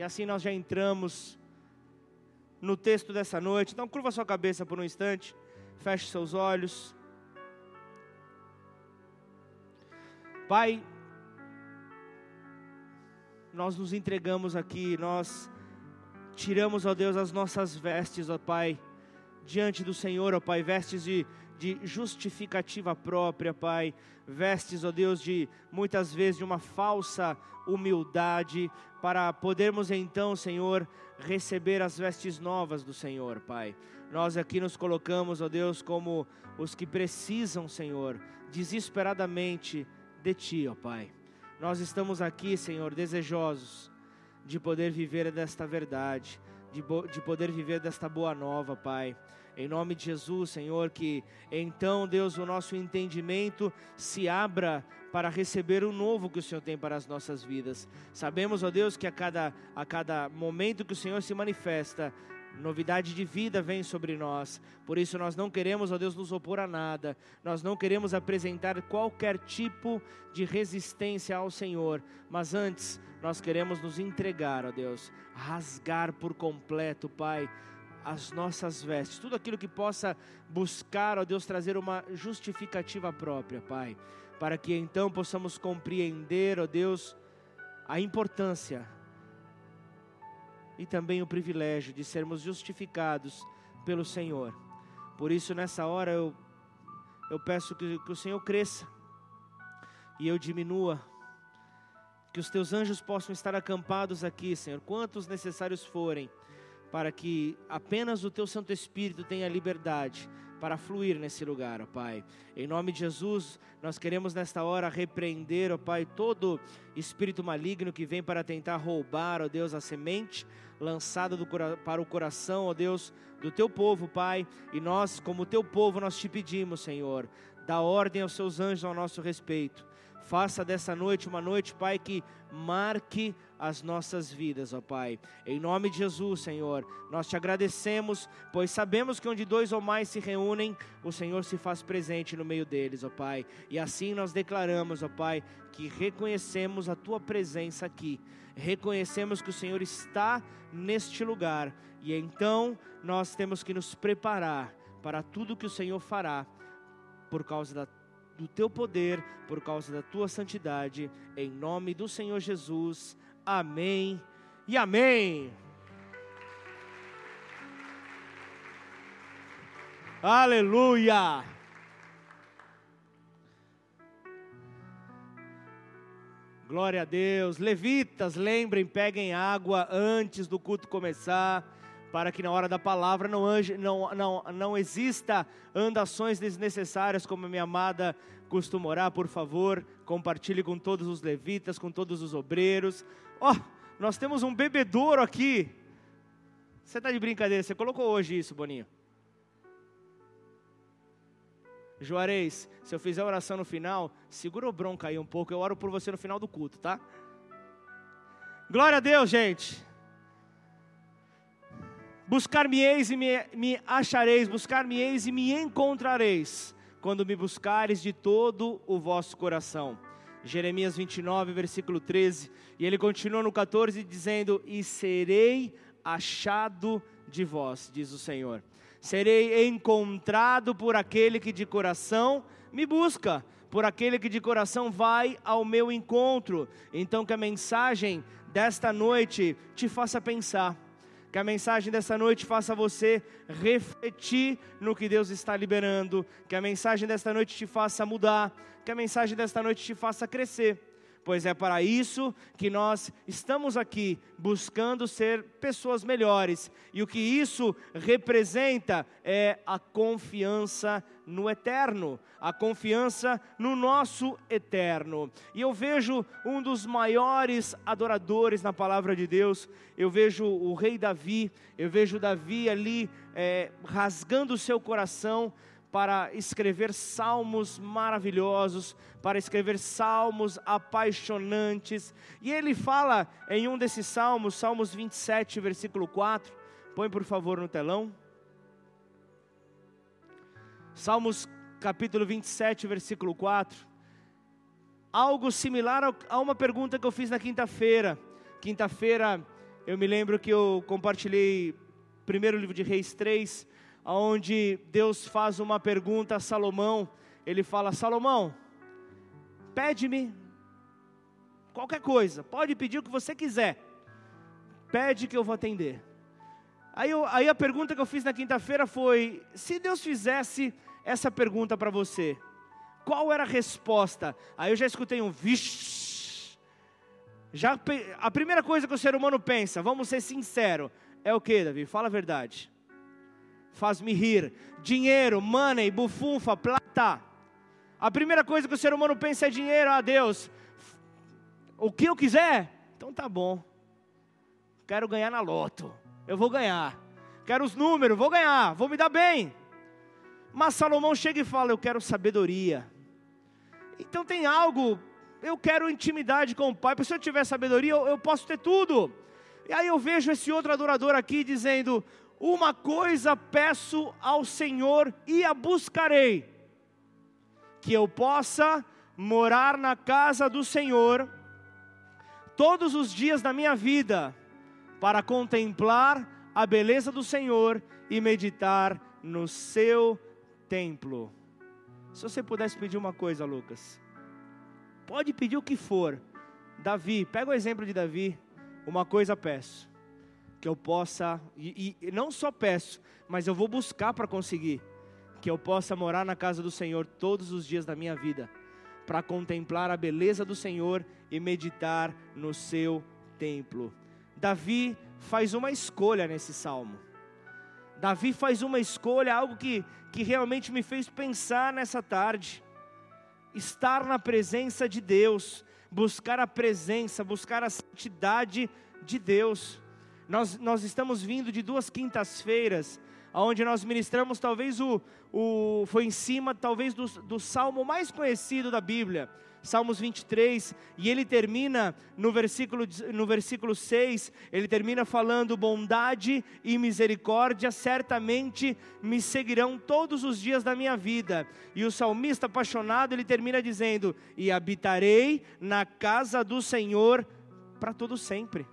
E assim nós já entramos no texto dessa noite. Então, curva sua cabeça por um instante, feche seus olhos. Pai, nós nos entregamos aqui, nós tiramos, ó Deus, as nossas vestes, ó Pai, diante do Senhor, ó Pai, vestes de, de justificativa própria, Pai, vestes, ó Deus, de muitas vezes de uma falsa humildade, para podermos então, Senhor, receber as vestes novas do Senhor, Pai. Nós aqui nos colocamos, ó Deus, como os que precisam, Senhor, desesperadamente de Ti, ó Pai. Nós estamos aqui, Senhor, desejosos de poder viver desta verdade, de, de poder viver desta boa nova, Pai. Em nome de Jesus, Senhor, que então, Deus, o nosso entendimento se abra para receber o novo que o Senhor tem para as nossas vidas. Sabemos, ó Deus, que a cada, a cada momento que o Senhor se manifesta, novidade de vida vem sobre nós. Por isso nós não queremos, ó Deus, nos opor a nada. Nós não queremos apresentar qualquer tipo de resistência ao Senhor, mas antes nós queremos nos entregar, ó Deus, rasgar por completo, Pai, as nossas vestes, tudo aquilo que possa buscar, ó Deus, trazer uma justificativa própria, Pai, para que então possamos compreender, ó Deus, a importância e também o privilégio de sermos justificados pelo Senhor. Por isso, nessa hora, eu, eu peço que, que o Senhor cresça e eu diminua, que os teus anjos possam estar acampados aqui, Senhor, quantos necessários forem, para que apenas o teu Santo Espírito tenha liberdade para fluir nesse lugar, ó Pai. Em nome de Jesus, nós queremos nesta hora repreender, ó Pai, todo espírito maligno que vem para tentar roubar, ó Deus, a semente lançada do, para o coração, ó Deus, do teu povo, Pai. E nós, como teu povo, nós te pedimos, Senhor, dá ordem aos seus anjos ao nosso respeito. Faça dessa noite uma noite, Pai, que marque as nossas vidas, ó Pai. Em nome de Jesus, Senhor, nós te agradecemos, pois sabemos que onde dois ou mais se reúnem, o Senhor se faz presente no meio deles, ó Pai. E assim nós declaramos, ó Pai, que reconhecemos a tua presença aqui. Reconhecemos que o Senhor está neste lugar e então nós temos que nos preparar para tudo que o Senhor fará por causa da do teu poder, por causa da tua santidade, em nome do Senhor Jesus. Amém e amém. Aleluia! Glória a Deus. Levitas, lembrem, peguem água antes do culto começar, para que na hora da palavra não, não, não, não exista andações desnecessárias, como minha amada costuma orar, por favor, compartilhe com todos os levitas, com todos os obreiros. Ó, oh, nós temos um bebedouro aqui. Você está de brincadeira, você colocou hoje isso, Boninho. Juarez, se eu fizer a oração no final, segura o bronca aí um pouco, eu oro por você no final do culto, tá? Glória a Deus, gente. Buscar-me-eis e me, me achareis, buscar-me-eis e me encontrareis quando me buscares de todo o vosso coração. Jeremias 29, versículo 13. E ele continua no 14 dizendo: E serei achado de vós, diz o Senhor. Serei encontrado por aquele que de coração me busca, por aquele que de coração vai ao meu encontro. Então, que a mensagem desta noite te faça pensar que a mensagem dessa noite faça você refletir no que Deus está liberando. Que a mensagem desta noite te faça mudar. Que a mensagem desta noite te faça crescer pois é para isso que nós estamos aqui, buscando ser pessoas melhores. E o que isso representa é a confiança no eterno, a confiança no nosso eterno. E eu vejo um dos maiores adoradores na palavra de Deus, eu vejo o rei Davi, eu vejo Davi ali é, rasgando o seu coração para escrever salmos maravilhosos, para escrever salmos apaixonantes. E ele fala em um desses salmos, Salmos 27, versículo 4. Põe por favor no telão. Salmos capítulo 27, versículo 4. Algo similar a uma pergunta que eu fiz na quinta-feira. Quinta-feira Eu me lembro que eu compartilhei primeiro livro de Reis 3, onde Deus faz uma pergunta a Salomão. Ele fala: Salomão, pede-me qualquer coisa, pode pedir o que você quiser, pede que eu vou atender. Aí, eu, aí a pergunta que eu fiz na quinta-feira foi: se Deus fizesse essa pergunta para você, qual era a resposta? Aí eu já escutei um vixe. Já, a primeira coisa que o ser humano pensa, vamos ser sinceros, é o que, Davi? Fala a verdade. Faz-me rir. Dinheiro, money, bufunfa, plata. A primeira coisa que o ser humano pensa é dinheiro, ah Deus. O que eu quiser? Então tá bom. Quero ganhar na loto. Eu vou ganhar. Quero os números, vou ganhar, vou me dar bem. Mas Salomão chega e fala: Eu quero sabedoria. Então tem algo, eu quero intimidade com o Pai. Porque se eu tiver sabedoria, eu, eu posso ter tudo. E aí eu vejo esse outro adorador aqui dizendo: Uma coisa peço ao Senhor e a buscarei, que eu possa morar na casa do Senhor todos os dias da minha vida, para contemplar a beleza do Senhor e meditar no seu templo. Se você pudesse pedir uma coisa, Lucas, pode pedir o que for. Davi, pega o exemplo de Davi. Uma coisa peço, que eu possa, e, e não só peço, mas eu vou buscar para conseguir, que eu possa morar na casa do Senhor todos os dias da minha vida, para contemplar a beleza do Senhor e meditar no seu templo. Davi faz uma escolha nesse salmo. Davi faz uma escolha, algo que, que realmente me fez pensar nessa tarde. Estar na presença de Deus, buscar a presença, buscar a santidade de Deus. Nós, nós estamos vindo de duas quintas-feiras, onde nós ministramos talvez o, o foi em cima talvez do, do salmo mais conhecido da Bíblia, Salmos 23, e ele termina no versículo, no versículo 6, ele termina falando: bondade e misericórdia certamente me seguirão todos os dias da minha vida. E o salmista apaixonado, ele termina dizendo: e habitarei na casa do Senhor para todo sempre.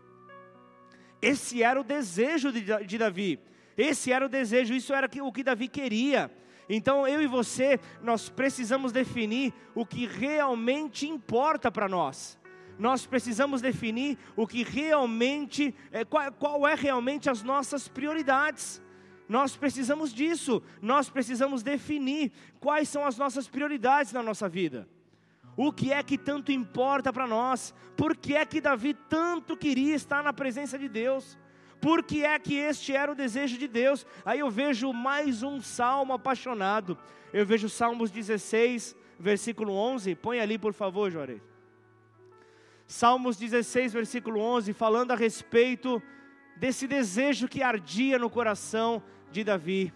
Esse era o desejo de, Davi. Esse era o desejo, isso era o que Davi queria. Então eu e você, nós precisamos definir o que realmente importa para nós. Nós precisamos definir o que realmente, é, qual, qual é realmente as nossas prioridades. Nós precisamos disso, nós precisamos definir quais são as nossas prioridades na nossa vida. O que é que tanto importa para nós? Por que é que Davi tanto queria estar na presença de Deus? Por que é que este era o desejo de Deus? Aí eu vejo mais um salmo apaixonado. Eu vejo Salmos 16, versículo 11. Põe ali, por favor, Jorei. Salmos 16, versículo 11, falando a respeito desse desejo que ardia no coração de Davi.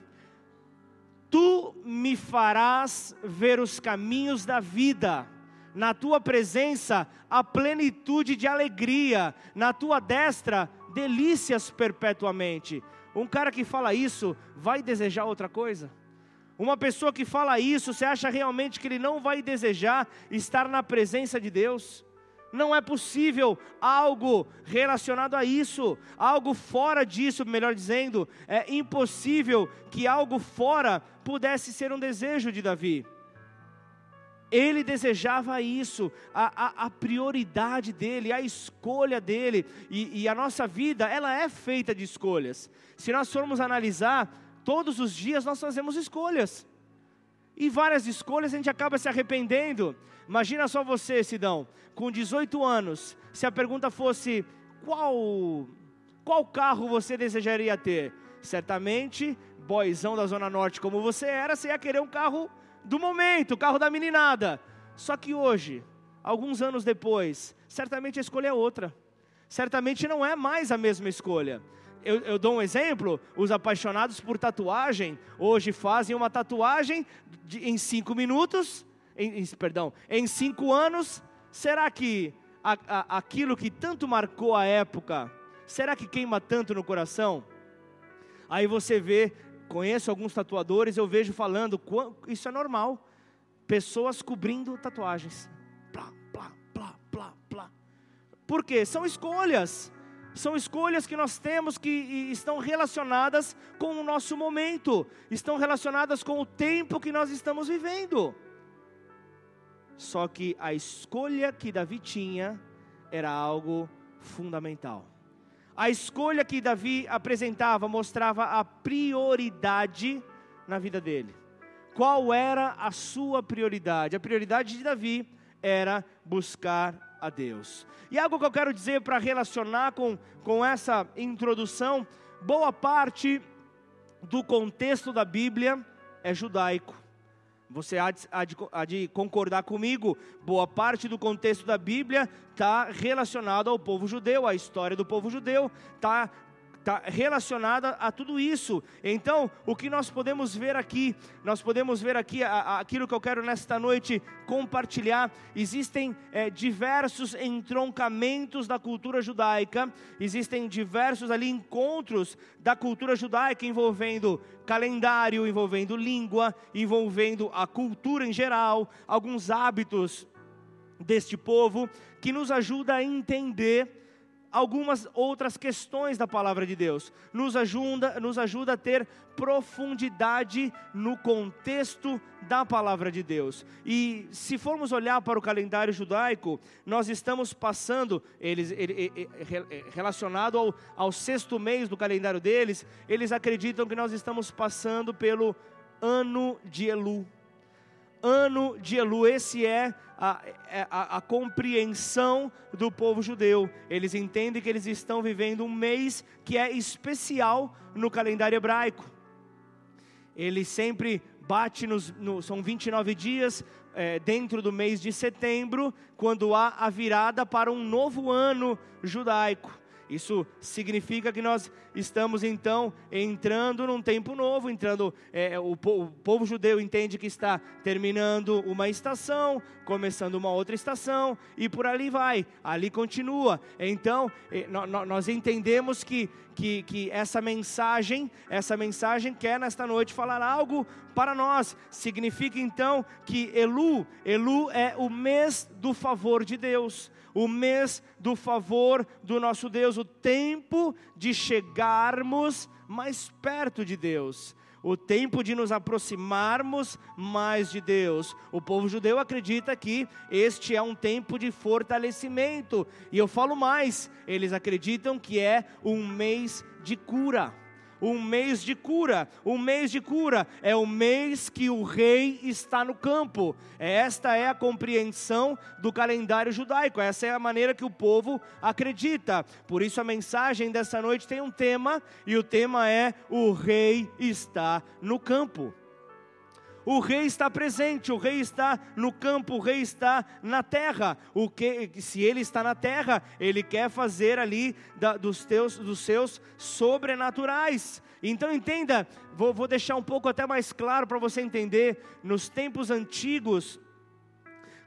Tu me farás ver os caminhos da vida, na tua presença a plenitude de alegria, na tua destra delícias perpetuamente. Um cara que fala isso vai desejar outra coisa? Uma pessoa que fala isso, você acha realmente que ele não vai desejar estar na presença de Deus? Não é possível algo relacionado a isso, algo fora disso, melhor dizendo, é impossível que algo fora pudesse ser um desejo de Davi. Ele desejava isso, a, a, a, prioridade dele, a escolha dele, e, e a nossa vida, ela é feita de escolhas. Se nós formos analisar, todos os dias nós fazemos escolhas, e várias escolhas a gente acaba se arrependendo. Imagina só você, Sidão, com 18 anos, se a pergunta fosse: qual, qual carro você desejaria ter? Certamente, boizão da Zona Norte como você era, você ia querer um carro do momento, o carro da meninada. Só que hoje, alguns anos depois, certamente a escolha é outra. Certamente não é mais a mesma escolha. Eu, eu, dou um exemplo: os apaixonados por tatuagem hoje fazem uma tatuagem de, em cinco minutos, em, em, perdão, em cinco anos. Será que a, a, aquilo que tanto marcou a época, será que queima tanto no coração? Aí você vê conheço alguns tatuadores, eu vejo falando, isso é normal. Pessoas cobrindo tatuagens. Plá, plá, plá, plá, plá. Por quê? São escolhas. São escolhas que nós temos que estão relacionadas com o nosso momento, estão relacionadas com o tempo que nós estamos vivendo. Só que a escolha que Davi tinha era algo fundamental. A escolha que Davi apresentava mostrava a prioridade na vida dele. Qual era a sua prioridade? A prioridade de Davi era buscar a Deus. E algo que eu quero dizer para relacionar com, com essa introdução: boa parte do contexto da Bíblia é judaico. Você há de, há, de, há de, concordar comigo, boa parte do contexto da Bíblia está relacionado ao povo judeu, à história do povo judeu, está está relacionada a tudo isso. Então, o que nós podemos ver aqui, nós podemos ver aqui a, a, aquilo que eu quero nesta noite compartilhar. Existem é, diversos entroncamentos da cultura judaica, existem diversos ali encontros da cultura judaica envolvendo calendário, envolvendo língua, envolvendo a cultura em geral, alguns hábitos deste povo que nos ajuda a entender algumas outras questões da palavra de Deus, nos ajuda, nos ajuda a ter profundidade no contexto da palavra de Deus. E se formos olhar para o calendário judaico, nós estamos passando, eles, ele, ele, relacionado ao, ao sexto mês do calendário deles, eles acreditam que nós estamos passando pelo ano de Elu ano de Elu. Esse é a, é a, a, compreensão do povo judeu. Eles entendem que eles estão vivendo um mês que é especial no calendário hebraico. Ele sempre bate nos. No, são 29 dias é, dentro do mês de setembro, quando há a virada para um novo ano judaico. Isso significa que nós estamos então entrando num tempo novo, entrando. É, o, o, povo judeu entende que está terminando uma estação, começando uma outra estação e por ali vai, ali continua. Então é, nós entendemos que, que, que essa mensagem, essa mensagem quer nesta noite falar algo para nós. Significa então que Elu, Elu é o mês do favor de Deus o mês do favor do nosso Deus, o tempo de chegarmos mais perto de Deus, o tempo de nos aproximarmos mais de Deus. O povo judeu acredita que este é um tempo de fortalecimento, e eu falo mais, eles acreditam que é um mês de cura um mês de cura. Um mês de cura é o mês que o rei está no campo. Esta é a compreensão do calendário judaico. Essa é a maneira que o povo acredita. Por isso a mensagem dessa noite tem um tema e o tema é o rei está no campo. O rei está presente, o rei está no campo, o rei está na terra. O que, se ele está na terra, ele quer fazer ali da, dos, teus, dos seus sobrenaturais. Então entenda, vou, vou deixar um pouco até mais claro para você entender. Nos tempos antigos,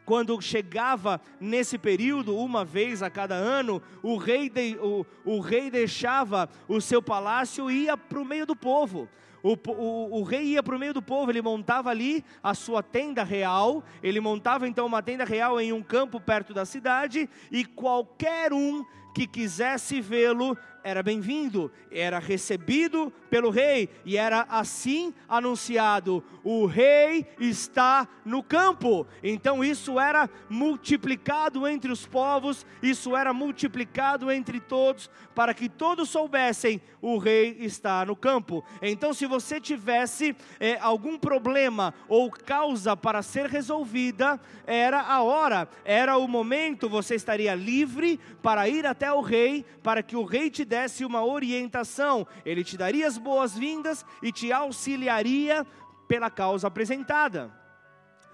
quando chegava nesse período, uma vez a cada ano, o rei, de, o, o rei deixava o seu palácio e ia para o meio do povo. O, o, o, rei ia para o meio do povo, ele montava ali a sua tenda real, ele montava então uma tenda real em um campo perto da cidade, e qualquer um que quisesse vê-lo era bem-vindo, era recebido pelo rei e era assim anunciado: o rei está no campo. Então isso era multiplicado entre os povos, isso era multiplicado entre todos, para que todos soubessem: o rei está no campo. Então, se você tivesse é, algum problema ou causa para ser resolvida, era a hora, era o momento, você estaria livre para ir até o rei, para que o rei te desse uma orientação, ele te daria as boas-vindas e te auxiliaria pela causa apresentada.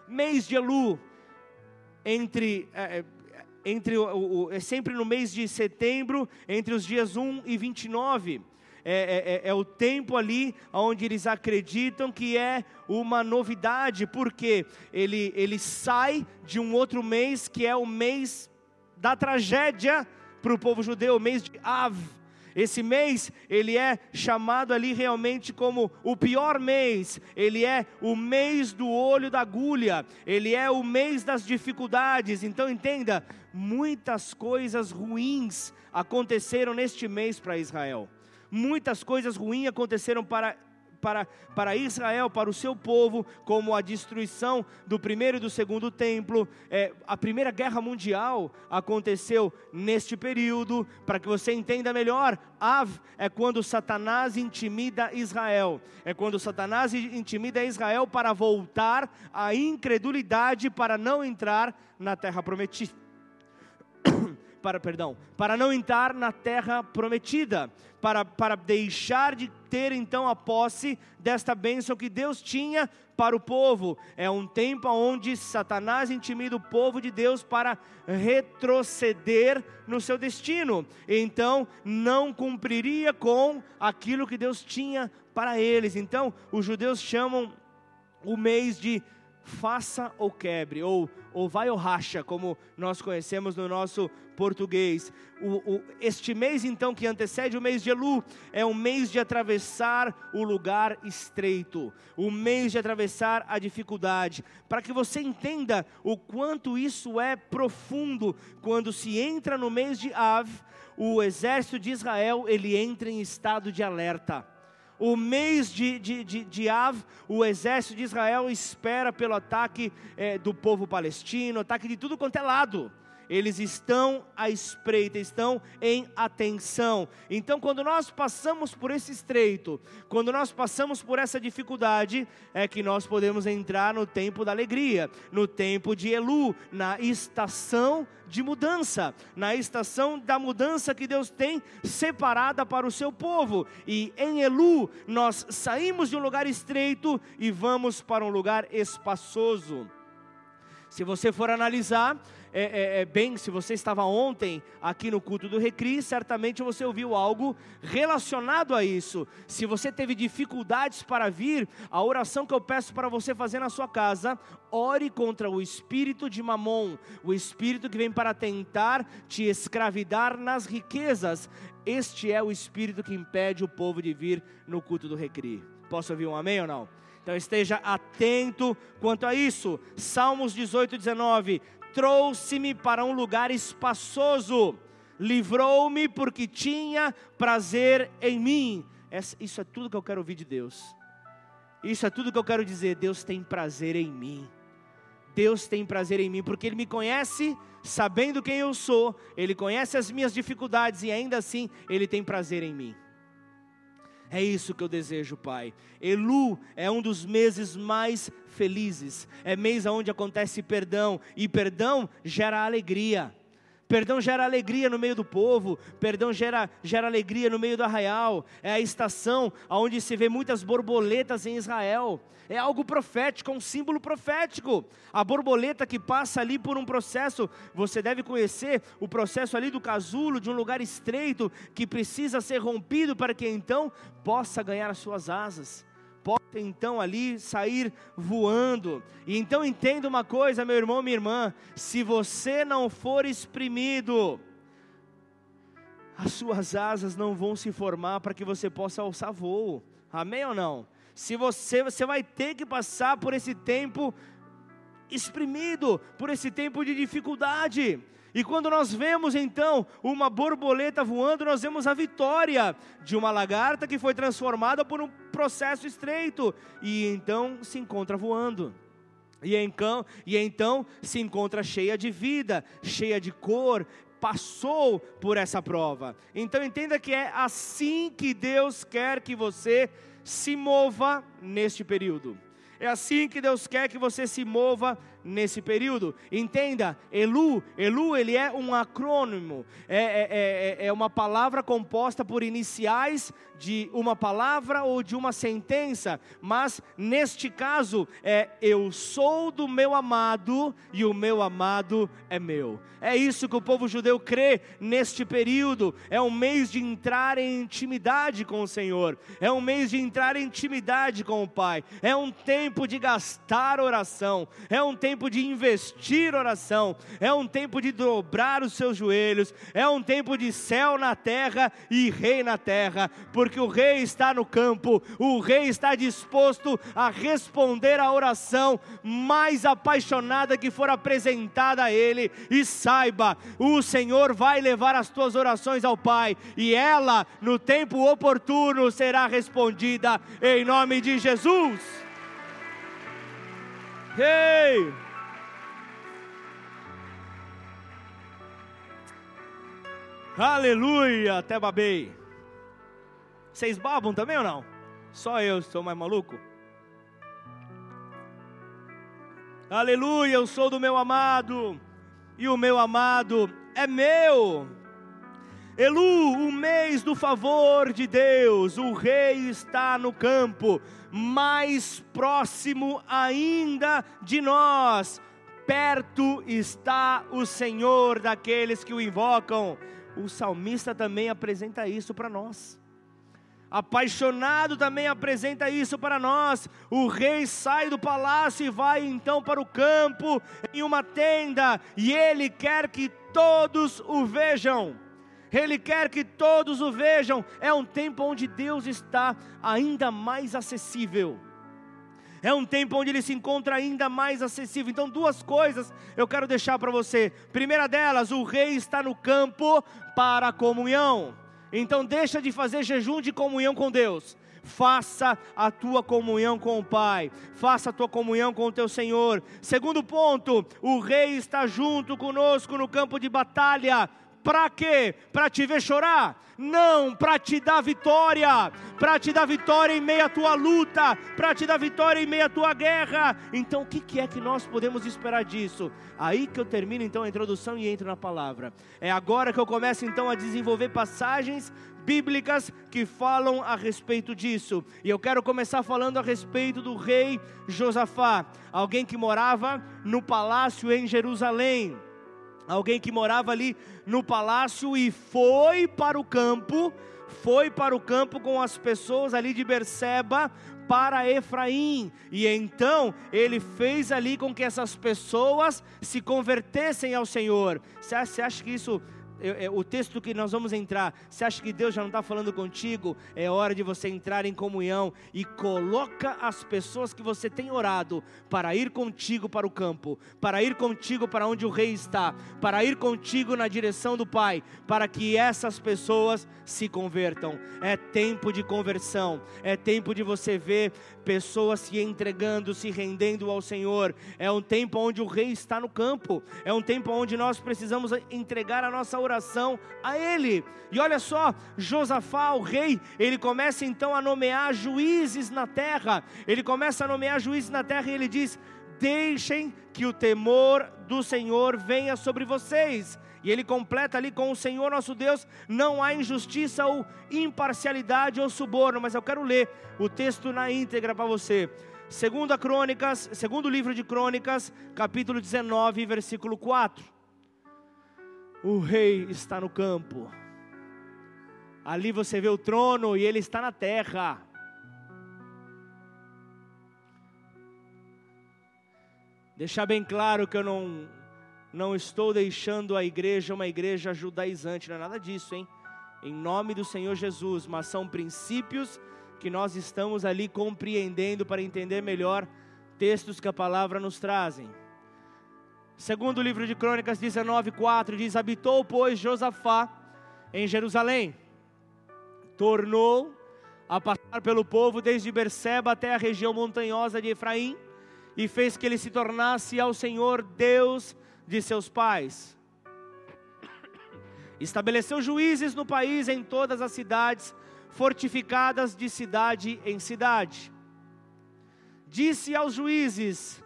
Mês de Elu, entre, é, é entre o, o, é sempre no mês de setembro, entre os dias 1 e 29. É, é, é, é, o tempo ali onde eles acreditam que é uma novidade, porque ele, ele sai de um outro mês que é o mês da tragédia para o povo judeu, o mês de Av. Esse mês, ele é chamado ali realmente como o pior mês, ele é o mês do olho da agulha, ele é o mês das dificuldades. Então entenda, muitas coisas ruins aconteceram neste mês para Israel. Muitas coisas ruins aconteceram para para, para Israel, para o seu povo, como a destruição do primeiro e do segundo templo. É, a Primeira Guerra Mundial aconteceu neste período. Para que você entenda melhor, Av é quando Satanás intimida Israel. É quando Satanás intimida Israel para voltar à incredulidade, para não entrar na terra prometida para, perdão, para não entrar na terra prometida, para, para deixar de ter então a posse desta bênção que Deus tinha para o povo. É um tempo onde Satanás intimida o povo de Deus para retroceder no seu destino. Então, não cumpriria com aquilo que Deus tinha para eles. Então, os judeus chamam o mês de faça ou quebre, ou, ou vai ou racha, como nós conhecemos no nosso português. O, o, este mês, então, que antecede o mês de Elu, é um mês de atravessar o lugar estreito, o mês de atravessar a dificuldade, para que você entenda o quanto isso é profundo. Quando se entra no mês de Av, o exército de Israel ele entra em estado de alerta. O mês de, de, de, de Av, o exército de Israel espera pelo ataque é, do povo palestino, ataque de tudo quanto é lado eles estão à espreita, estão em atenção. Então, quando nós passamos por esse estreito, quando nós passamos por essa dificuldade, é que nós podemos entrar no tempo da alegria, no tempo de Elu, na estação de mudança, na estação da mudança que Deus tem separada para o seu povo. E em Elu, nós saímos de um lugar estreito e vamos para um lugar espaçoso. Se você for analisar, é, é, é, bem, se você estava ontem aqui no culto do Recri, certamente você ouviu algo relacionado a isso. Se você teve dificuldades para vir, a oração que eu peço para você fazer na sua casa, ore contra o espírito de Mamon, o espírito que vem para tentar te escravidar nas riquezas. Este é o espírito que impede o povo de vir no culto do Recri. Posso ouvir um amém ou não? Então esteja atento quanto a isso. Salmos 18, 19. Trouxe-me para um lugar espaçoso, livrou-me porque tinha prazer em mim. Isso é tudo que eu quero ouvir de Deus. Isso é tudo que eu quero dizer. Deus tem prazer em mim. Deus tem prazer em mim, porque Ele me conhece, sabendo quem eu sou, Ele conhece as minhas dificuldades e ainda assim Ele tem prazer em mim. É isso que eu desejo, Pai. Elu é um dos meses mais felizes. É mês onde acontece perdão e perdão gera alegria. Perdão gera alegria no meio do povo, perdão gera, gera alegria no meio do arraial. É a estação onde se vê muitas borboletas em Israel. É algo profético, é um símbolo profético. A borboleta que passa ali por um processo, você deve conhecer o processo ali do casulo, de um lugar estreito, que precisa ser rompido para que então possa ganhar as suas asas então ali sair voando. E então entenda uma coisa, meu irmão, minha irmã: se você não for exprimido, as suas asas não vão se formar para que você possa alçar voo. Amém ou não? Se você, você vai ter que passar por esse tempo exprimido, por esse tempo de dificuldade. E quando nós vemos então uma borboleta voando, nós vemos a vitória de uma lagarta que foi transformada por um processo estreito e então se encontra voando. E então, e então se encontra cheia de vida, cheia de cor, passou por essa prova. Então entenda que é assim que Deus quer que você se mova neste período. É assim que Deus quer que você se mova nesse período. Entenda, Elu, Elu ele é um acrônimo, é, é, é, é uma palavra composta por iniciais de uma palavra ou de uma sentença, mas neste caso é eu sou do meu amado e o meu amado é meu. É isso que o povo judeu crê neste período. É um mês de entrar em intimidade com o Senhor, é um mês de entrar em intimidade com o Pai, é um tempo de gastar oração, é um tempo tempo de investir oração, é um tempo de dobrar os seus joelhos, é um tempo de céu na terra e rei na terra, porque o rei está no campo, o rei está disposto a responder a oração mais apaixonada que for apresentada a ele, e saiba, o Senhor vai levar as tuas orações ao Pai, e ela, no tempo oportuno, será respondida em nome de Jesus. Ei! Aleluia! Até babei. Vocês babam também ou não? Só eu sou mais maluco? Aleluia, eu sou do meu amado, e o meu amado é meu. Elu, o mês do favor de Deus, o rei está no campo, mais próximo ainda de nós, perto está o Senhor daqueles que o invocam. O salmista também apresenta isso para nós. Apaixonado também apresenta isso para nós. O rei sai do palácio e vai então para o campo em uma tenda, e ele quer que todos o vejam. Ele quer que todos o vejam. É um tempo onde Deus está ainda mais acessível. É um tempo onde ele se encontra ainda mais acessível. Então, duas coisas eu quero deixar para você. Primeira delas, o rei está no campo para a comunhão. Então deixa de fazer jejum de comunhão com Deus. Faça a tua comunhão com o Pai, faça a tua comunhão com o teu Senhor. Segundo ponto, o Rei está junto conosco no campo de batalha. Para quê? Para te ver chorar? Não, para te dar vitória, para te dar vitória em meio à tua luta, para te dar vitória em meio à tua guerra. Então, o que, é que nós podemos esperar disso? Aí que eu termino então a introdução e entro na palavra. É agora que eu começo então a desenvolver passagens bíblicas que falam a respeito disso. E eu quero começar falando a respeito do rei Josafá, alguém que morava no palácio em Jerusalém alguém que morava ali no palácio e foi para o campo, foi para o campo com as pessoas ali de Berseba para Efraim, e então ele fez ali com que essas pessoas se convertessem ao Senhor. Você acha que isso o texto que nós vamos entrar, você acha que Deus já não está falando contigo? É hora de você entrar em comunhão e coloca as pessoas que você tem orado para ir contigo para o campo, para ir contigo para onde o rei está, para ir contigo na direção do Pai, para que essas pessoas se convertam. É tempo de conversão, é tempo de você ver pessoas se entregando, se rendendo ao Senhor. É um tempo onde o rei está no campo, é um tempo onde nós precisamos entregar a nossa oração oração a ele. E olha só, Josafá, o rei, ele começa então a nomear juízes na terra. Ele começa a nomear juízes na terra e ele diz: Deixem que o temor do Senhor venha sobre vocês. E ele completa ali com o Senhor nosso Deus, não há injustiça ou imparcialidade ou suborno, mas eu quero ler o texto na íntegra para você. Segundo a Crônicas, segundo livro de Crônicas, capítulo 19, versículo 4. O rei está no campo. Ali você vê o trono e ele está na terra. Deixar bem claro que eu não, não estou deixando a igreja uma igreja judaizante, não é nada disso, hein? Em nome do Senhor Jesus, mas são princípios que nós estamos ali compreendendo para entender melhor textos que a palavra nos trazem. Segundo livro de Crônicas 19:4 diz: Habitou, pois, Josafá em Jerusalém. Tornou a passar pelo povo desde Berseba até a região montanhosa de Efraim e fez que ele se tornasse ao Senhor Deus de seus pais. Estabeleceu juízes no país em todas as cidades, fortificadas de cidade em cidade. Disse aos juízes: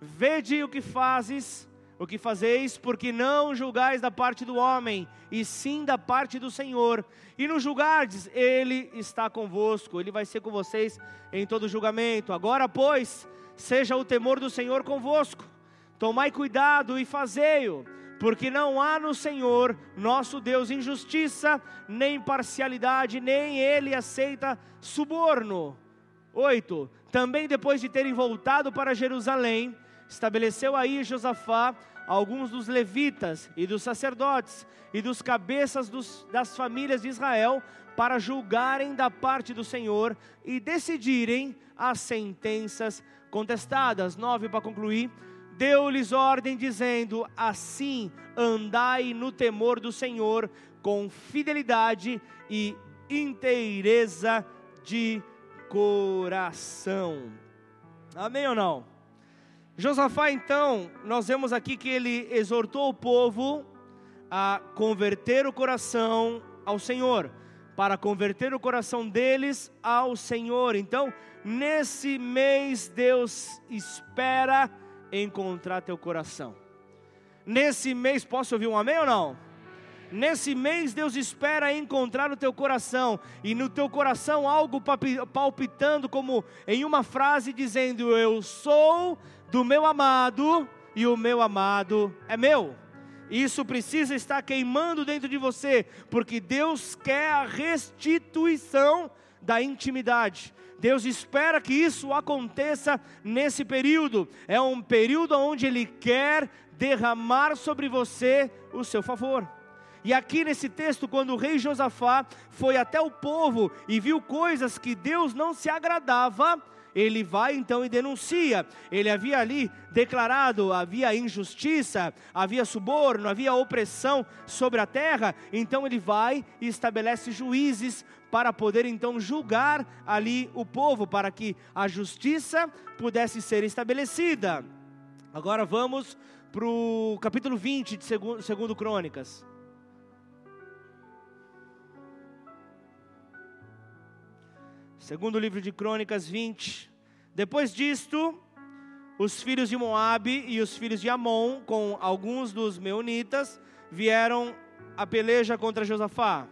Vede o que fazes, o que fazeis, porque não julgais da parte do homem, e sim da parte do Senhor. E no julgardes, Ele está convosco, Ele vai ser com vocês em todo julgamento. Agora, pois, seja o temor do Senhor convosco. Tomai cuidado e fazei-o, porque não há no Senhor, nosso Deus, injustiça, nem parcialidade, nem Ele aceita suborno. 8. Também depois de terem voltado para Jerusalém, estabeleceu aí Josafá alguns dos levitas e dos sacerdotes e dos cabeças dos, das famílias de Israel para julgarem da parte do Senhor e decidirem as sentenças contestadas. Nove para concluir. Deu-lhes ordem dizendo: Assim andai no temor do Senhor com fidelidade e inteireza de coração. Amém ou não? Josafá, então, nós vemos aqui que ele exortou o povo a converter o coração ao Senhor para converter o coração deles ao Senhor. Então, nesse mês, Deus espera encontrar teu coração. Nesse mês, posso ouvir um amém ou não? Nesse mês, Deus espera encontrar o teu coração, e no teu coração algo palpitando, como em uma frase dizendo: Eu sou do meu amado, e o meu amado é meu. Isso precisa estar queimando dentro de você, porque Deus quer a restituição da intimidade. Deus espera que isso aconteça nesse período. É um período onde Ele quer derramar sobre você o seu favor. E aqui nesse texto, quando o rei Josafá foi até o povo e viu coisas que Deus não se agradava, ele vai então e denuncia. Ele havia ali declarado: havia injustiça, havia suborno, havia opressão sobre a terra. Então ele vai e estabelece juízes para poder então julgar ali o povo, para que a justiça pudesse ser estabelecida. Agora vamos para o capítulo 20 de segundo, segundo Crônicas. Segundo livro de Crônicas 20. Depois disto, os filhos de Moabe e os filhos de Amon, com alguns dos meunitas, vieram a peleja contra Josafá.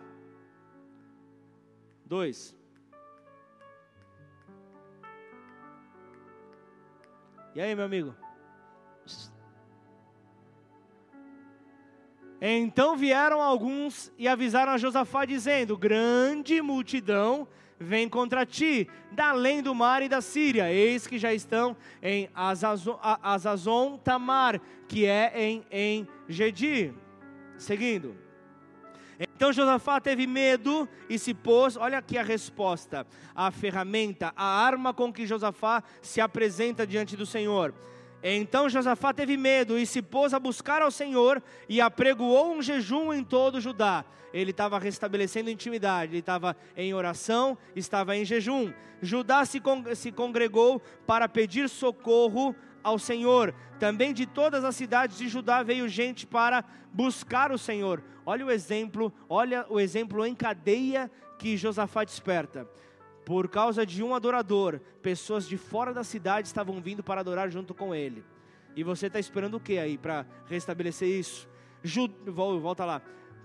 Dois. E aí, meu amigo? Então vieram alguns e avisaram a Josafá, dizendo: Grande multidão vem contra ti, da além do mar e da Síria. Eis que já estão em Azazon, Tamar, que é em, em Gedi. Seguindo. Então Josafá teve medo e se pôs, olha aqui a resposta, a ferramenta, a arma com que Josafá se apresenta diante do Senhor. Então Josafá teve medo e se pôs a buscar ao Senhor e apregoou um jejum em todo Judá. Ele estava restabelecendo intimidade, ele estava em oração, estava em jejum. Judá se, con se congregou para pedir socorro ao Senhor. Também de todas as cidades de Judá veio gente para buscar o Senhor. Olha o exemplo, olha o exemplo em cadeia que Josafá desperta por causa de um adorador, pessoas de fora da cidade estavam vindo para adorar junto com ele. E você está esperando o que aí para restabelecer isso? Ju, volta lá.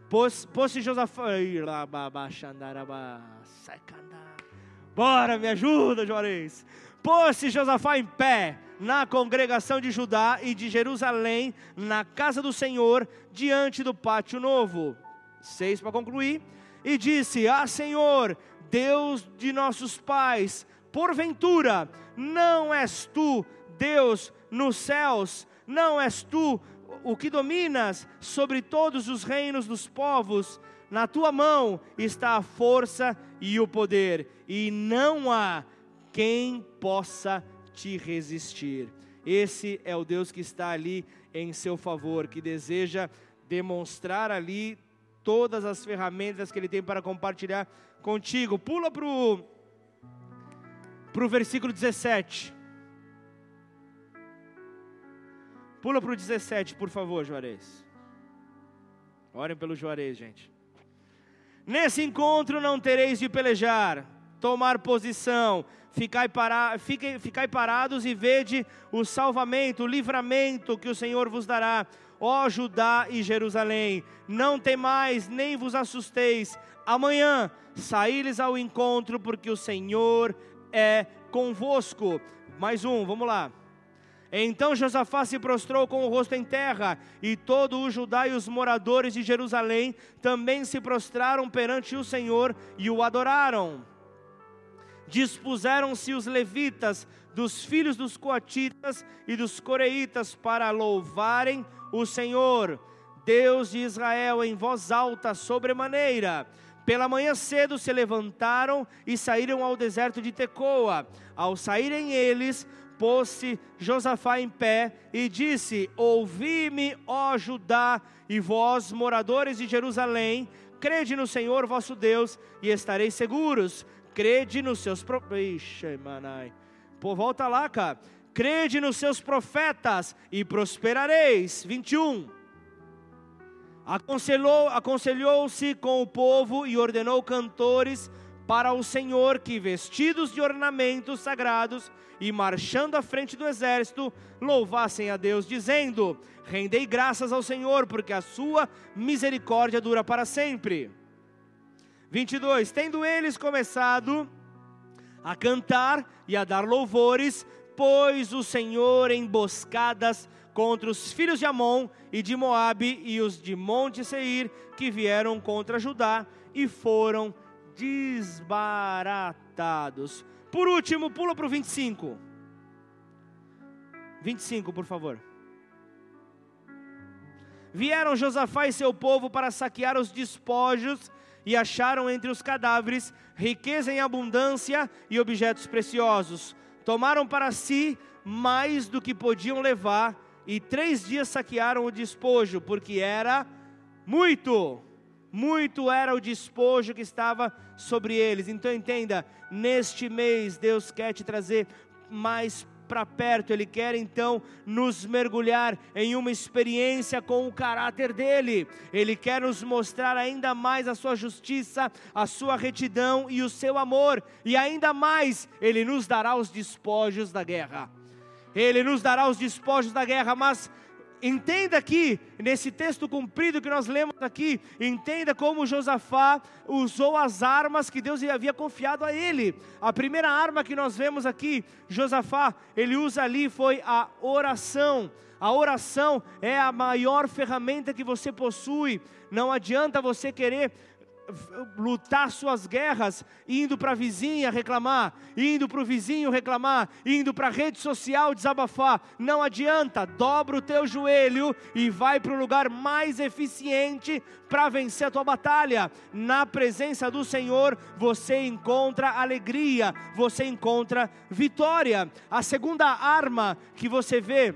Pôs-se Josafá. Bora, me ajuda, Juarez. Pôs-se Josafá em pé na congregação de Judá e de Jerusalém, na casa do Senhor, diante do pátio novo. Seis para concluir. E disse: Ah, Senhor, Deus de nossos pais, porventura, não és tu, Deus nos céus, não és tu o que dominas sobre todos os reinos dos povos, na tua mão está a força e o poder, e não há quem possa te resistir. Esse é o Deus que está ali em seu favor, que deseja demonstrar ali todas as ferramentas que ele tem para compartilhar contigo. Pula para o versículo 17. Pula para o 17, por favor, Juarez. Orem pelo Juarez, gente. Nesse encontro não tereis de pelejar, tomar posição, ficai, para, fiquem, ficai parados e vede o salvamento, o livramento que o Senhor vos dará, ó Judá e Jerusalém. Não temais, nem vos assusteis. Amanhã saí-lhes ao encontro, porque o Senhor é convosco. Mais um, vamos lá. Então Josafá se prostrou com o rosto em terra, e todo o Judá e os moradores de Jerusalém também se prostraram perante o Senhor e o adoraram. Dispuseram-se os levitas dos filhos dos coatitas e dos coreitas para louvarem o Senhor, Deus de Israel, em voz alta, sobremaneira. Pela manhã cedo se levantaram e saíram ao deserto de Tecoa. Ao saírem eles, pôs-se Josafá em pé e disse: Ouvi-me, ó Judá, e vós, moradores de Jerusalém, crede no Senhor vosso Deus e estareis seguros. Crede nos seus profetas. Pô, volta lá, cara. Crede nos seus profetas e prosperareis. 21. Aconselhou, aconselhou-se com o povo e ordenou cantores para o Senhor que, vestidos de ornamentos sagrados e marchando à frente do exército, louvassem a Deus, dizendo: Rendei graças ao Senhor, porque a sua misericórdia dura para sempre. 22. Tendo eles começado a cantar e a dar louvores, pôs o Senhor emboscadas contra os filhos de Amon e de Moabe e os de Monte Seir que vieram contra Judá e foram desbaratados. Por último, pula para o 25. 25, por favor. Vieram Josafá e seu povo para saquear os despojos e acharam entre os cadáveres riqueza em abundância e objetos preciosos. Tomaram para si mais do que podiam levar e três dias saquearam o despojo, porque era muito, muito era o despojo que estava sobre eles. Então entenda, neste mês Deus quer te trazer mais para perto, Ele quer então nos mergulhar em uma experiência com o caráter dEle, Ele quer nos mostrar ainda mais a Sua justiça, a Sua retidão e o Seu amor, e ainda mais, Ele nos dará os despojos da guerra. Ele nos dará os despojos da guerra, mas Entenda aqui, nesse texto cumprido que nós lemos aqui, entenda como Josafá usou as armas que Deus havia confiado a ele. A primeira arma que nós vemos aqui, Josafá, ele usa ali foi a oração. A oração é a maior ferramenta que você possui. Não adianta você querer lutar suas guerras, indo para a vizinha reclamar, indo para o vizinho reclamar, indo para a rede social desabafar. Não adianta, dobra o teu joelho e vai para o lugar mais eficiente para vencer a tua batalha. Na presença do Senhor você encontra alegria, você encontra vitória. A segunda arma que você vê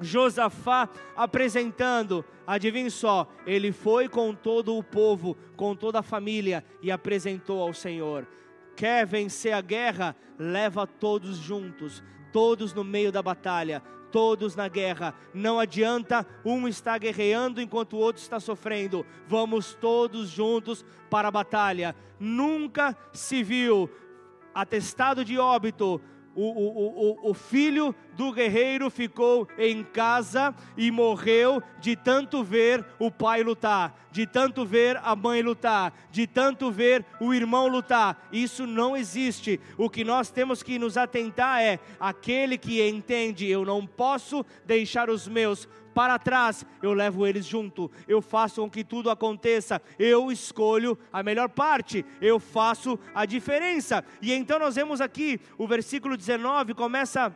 Josafá apresentando, adivinhe só, ele foi com todo o povo, com toda a família e apresentou ao Senhor. Quer vencer a guerra? Leva todos juntos, todos no meio da batalha, todos na guerra. Não adianta um estar guerreando enquanto o outro está sofrendo. Vamos todos juntos para a batalha. Nunca se viu atestado de óbito o, o, o, o filho do guerreiro ficou em casa e morreu de tanto ver o pai lutar, de tanto ver a mãe lutar, de tanto ver o irmão lutar. Isso não existe. O que nós temos que nos atentar é aquele que entende: eu não posso deixar os meus para trás, eu levo eles junto, eu faço com que tudo aconteça, eu escolho a melhor parte, eu faço a diferença. E então nós vemos aqui o versículo 19 começa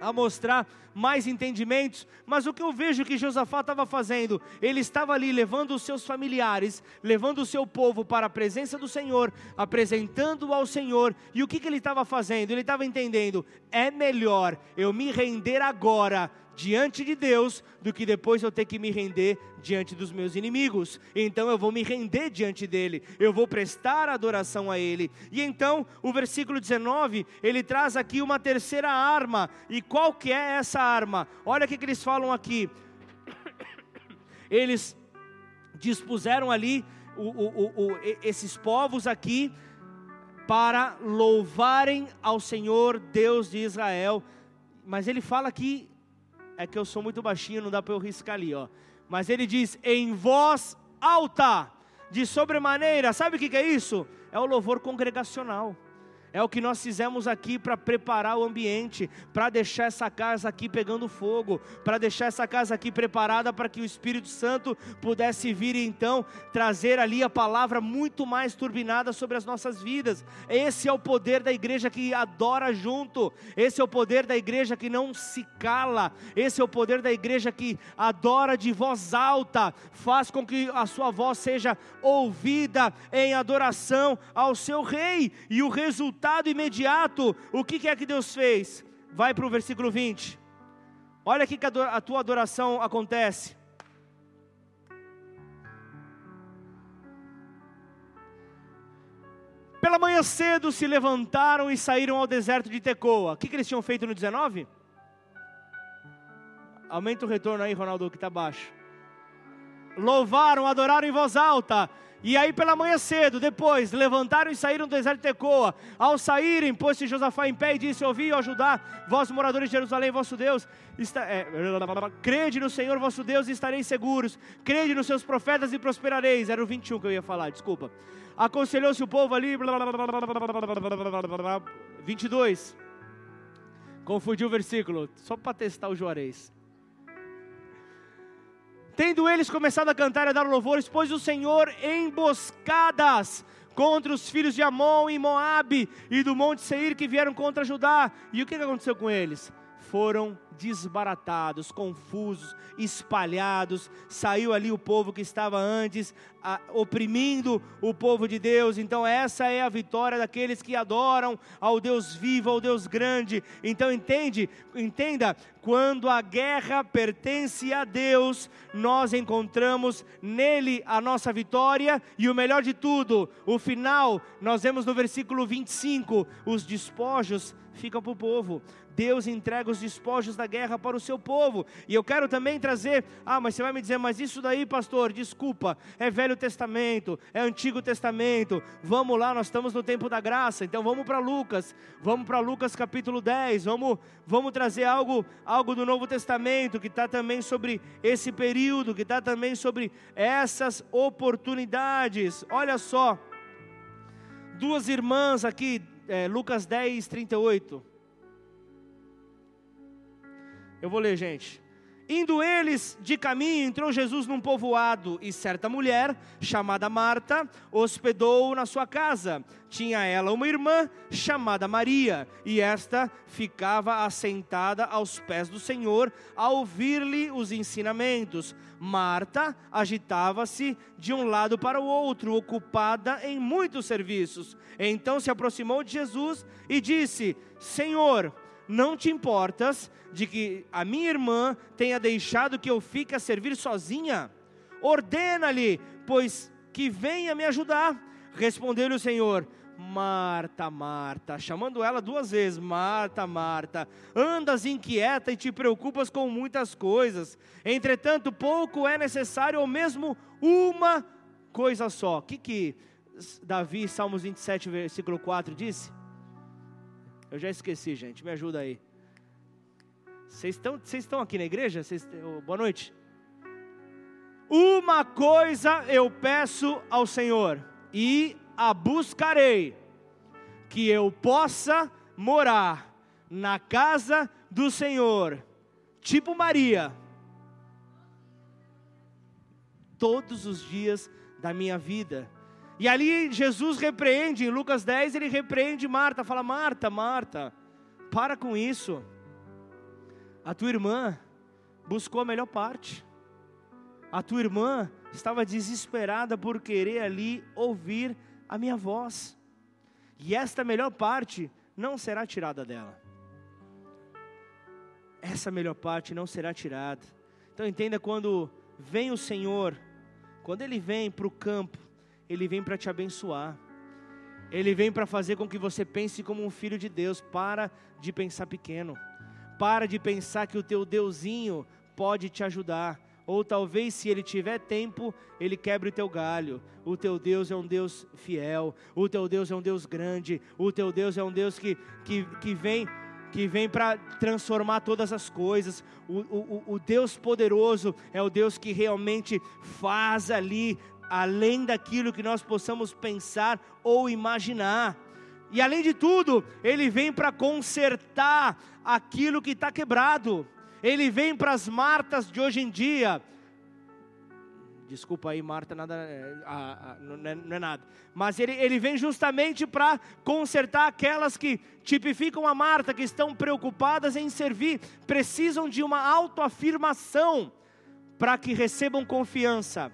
a mostrar mais entendimentos, mas o que eu vejo que Josafá estava fazendo, ele estava ali levando os seus familiares, levando o seu povo para a presença do Senhor, apresentando ao Senhor, e o que, que ele estava fazendo? Ele estava entendendo, é melhor eu me render agora diante de Deus do que depois eu ter que me render diante dos meus inimigos. Então eu vou me render diante dele, eu vou prestar adoração a ele. E então, o versículo 19, ele traz aqui uma terceira arma. E qual que é essa arma? Olha o que, que eles falam aqui. Eles dispuseram ali o, o, o, esses povos aqui para louvarem ao Senhor Deus de Israel. Mas ele fala que é que eu sou muito baixinho, não dá para eu riscar ali, ó. Mas ele diz em voz alta, de sobremaneira. Sabe o que é isso? É o louvor congregacional. É o que nós fizemos aqui para preparar o ambiente, para deixar essa casa aqui pegando fogo, para deixar essa casa aqui preparada para que o Espírito Santo pudesse vir e então trazer ali a palavra muito mais turbinada sobre as nossas vidas. Esse é o poder da igreja que adora junto, esse é o poder da igreja que não se cala, esse é o poder da igreja que adora de voz alta, faz com que a sua voz seja ouvida em adoração ao seu rei, e o resultado imediato, o que é que Deus fez? Vai para o versículo 20. Olha aqui que a tua adoração acontece. Pela manhã cedo se levantaram e saíram ao deserto de Tecoa. O que, que eles tinham feito no 19? Aumenta o retorno aí, Ronaldo, que está baixo. Louvaram, adoraram em voz alta. E aí pela manhã cedo, depois, levantaram e saíram do deserto de Tecoa. Ao saírem, pôs-se Josafá em pé e disse, ouvi ó ajudar, vós moradores de Jerusalém, vosso Deus, está, é, crede no Senhor vosso Deus e estareis seguros, crede nos seus profetas e prosperareis. Era o 21 que eu ia falar, desculpa. Aconselhou-se o povo ali, 22. Confundiu o versículo, só para testar o Juarez. Tendo eles começado a cantar e a dar louvores, pôs o Senhor emboscadas contra os filhos de Amon e Moabe e do monte Seir que vieram contra Judá. E o que aconteceu com eles? Foram desbaratados, confusos, espalhados. Saiu ali o povo que estava antes a, oprimindo o povo de Deus. Então, essa é a vitória daqueles que adoram ao Deus vivo, ao Deus grande. Então, entende? Entenda, quando a guerra pertence a Deus, nós encontramos nele a nossa vitória e o melhor de tudo, o final, nós vemos no versículo 25, os despojos ficam para o povo. Deus entrega os despojos da guerra para o seu povo. E eu quero também trazer, ah, mas você vai me dizer, mas isso daí, pastor, desculpa, é Velho Testamento, é Antigo Testamento. Vamos lá, nós estamos no tempo da graça. Então vamos para Lucas. Vamos para Lucas capítulo 10. Vamos vamos trazer algo algo do Novo Testamento que está também sobre esse período, que está também sobre essas oportunidades. Olha só, duas irmãs aqui, é, Lucas 10, 38. Eu vou ler, gente. Indo eles de caminho, entrou Jesus num povoado, e certa mulher, chamada Marta, hospedou na sua casa. Tinha ela uma irmã chamada Maria, e esta ficava assentada aos pés do Senhor, a ouvir-lhe os ensinamentos. Marta agitava-se de um lado para o outro, ocupada em muitos serviços. Então se aproximou de Jesus e disse: Senhor, não te importas de que a minha irmã tenha deixado que eu fique a servir sozinha? Ordena-lhe, pois que venha me ajudar. Respondeu-lhe o Senhor: Marta, Marta, chamando ela duas vezes: Marta, Marta, andas inquieta e te preocupas com muitas coisas. Entretanto, pouco é necessário, ou mesmo uma coisa só. O que, que Davi, Salmos 27, versículo 4, disse? Eu já esqueci, gente, me ajuda aí. Vocês estão, aqui na igreja? Vocês, oh, boa noite. Uma coisa eu peço ao Senhor, e a buscarei, que eu possa morar na casa do Senhor, tipo Maria, todos os dias da minha vida. E ali Jesus repreende, em Lucas 10, ele repreende Marta, fala: Marta, Marta, para com isso. A tua irmã buscou a melhor parte. A tua irmã estava desesperada por querer ali ouvir a minha voz. E esta melhor parte não será tirada dela. Essa melhor parte não será tirada. Então entenda quando vem o Senhor, quando Ele vem para o campo, ele vem para te abençoar. Ele vem para fazer com que você pense como um filho de Deus. Para de pensar pequeno. Para de pensar que o teu Deusinho pode te ajudar. Ou talvez, se ele tiver tempo, ele quebre o teu galho. O teu Deus é um Deus fiel. O teu Deus é um Deus grande. O teu Deus é um Deus que, que, que vem que vem para transformar todas as coisas. O, o, o Deus poderoso é o Deus que realmente faz ali além daquilo que nós possamos pensar ou imaginar. E além de tudo, ele vem para consertar aquilo que está quebrado. Ele vem para as Martas de hoje em dia. Desculpa aí, Marta, nada, é, não, é, não, é, nada. Mas ele, ele vem justamente para consertar aquelas que tipificam a Marta, que estão preocupadas em servir, precisam de uma autoafirmação para que recebam confiança.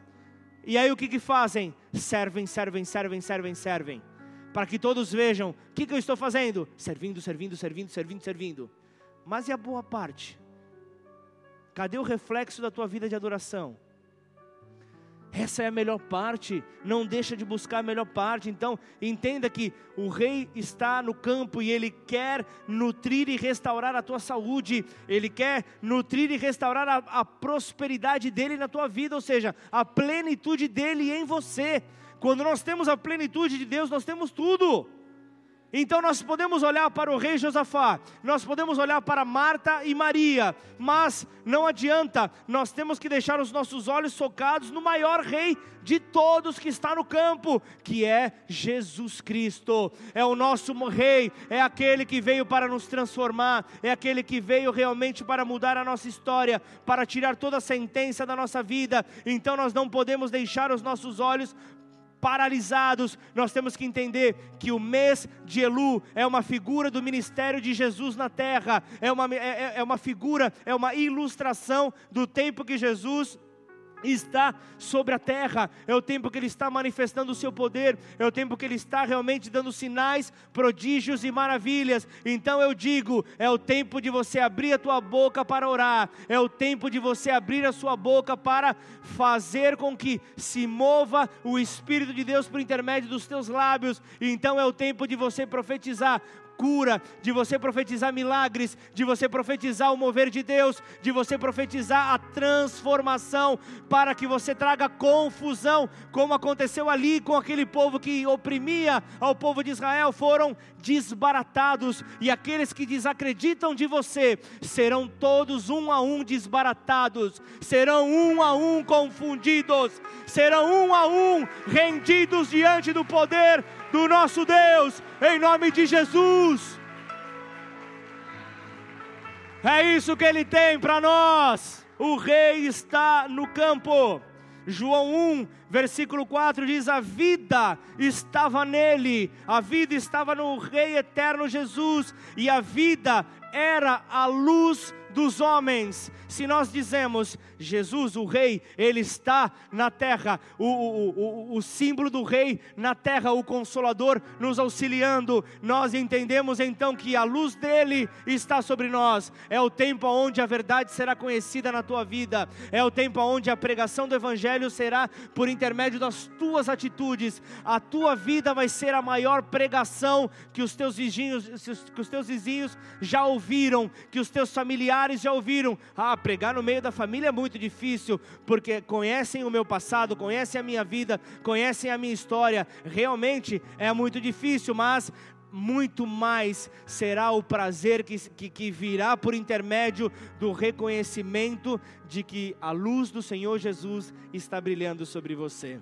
E aí o que, que fazem? Servem, servem, servem, servem, servem. Para que todos vejam, o que, que eu estou fazendo? Servindo, servindo, servindo, servindo, servindo. Mas e a boa parte? Cadê o reflexo da tua vida de adoração? Essa é a melhor parte, não deixa de buscar a melhor parte. Então, entenda que o rei está no campo e ele quer nutrir e restaurar a tua saúde, ele quer nutrir e restaurar a, a prosperidade dele na tua vida, ou seja, a plenitude dele em você. Quando nós temos a plenitude de Deus, nós temos tudo. Então nós podemos olhar para o rei Josafá, nós podemos olhar para Marta e Maria, mas não adianta, nós temos que deixar os nossos olhos focados no maior rei de todos que está no campo, que é Jesus Cristo. É o nosso rei, é aquele que veio para nos transformar, é aquele que veio realmente para mudar a nossa história, para tirar toda a sentença da nossa vida. Então nós não podemos deixar os nossos olhos paralisados, nós temos que entender que o mês de Elu é uma figura do ministério de Jesus na terra, é uma, é, é, é uma figura, é uma ilustração do tempo que Jesus está sobre a terra, é o tempo que Ele está manifestando o seu poder, é o tempo que Ele está realmente dando sinais, prodígios e maravilhas. Então eu digo: é o tempo de você abrir a tua boca para orar, é o tempo de você abrir a sua boca para fazer com que se mova o Espírito de Deus por intermédio dos teus lábios. Então é o tempo de você profetizar cura, de você profetizar milagres, de você profetizar o mover de Deus, de você profetizar a transformação, para que você traga confusão, como aconteceu ali com aquele povo que oprimia ao povo de Israel, foram desbaratados, e aqueles que desacreditam de você serão todos um a um desbaratados, serão um a um confundidos, serão um a um rendidos diante do poder do nosso Deus, em nome de Jesus. É isso que ele tem para nós. O rei está no campo. João 1, versículo 4 diz: A vida estava nele, a vida estava no Rei eterno Jesus, e a vida era a luz dos homens. Se nós dizemos Jesus, o Rei, Ele está na terra, o, o, o, o símbolo do Rei na terra, o Consolador nos auxiliando, nós entendemos então que a luz dele está sobre nós. É o tempo onde a verdade será conhecida na tua vida, é o tempo onde a pregação do Evangelho será por intermédio das tuas atitudes. A tua vida vai ser a maior pregação que os teus vizinhos, que os teus vizinhos já ouviram, que os teus familiares já ouviram: ah, pregar no meio da família é muito difícil, porque conhecem o meu passado, conhecem a minha vida, conhecem a minha história. Realmente é muito difícil, mas muito mais será o prazer que, que, que, virá por intermédio do reconhecimento de que a luz do Senhor Jesus está brilhando sobre você.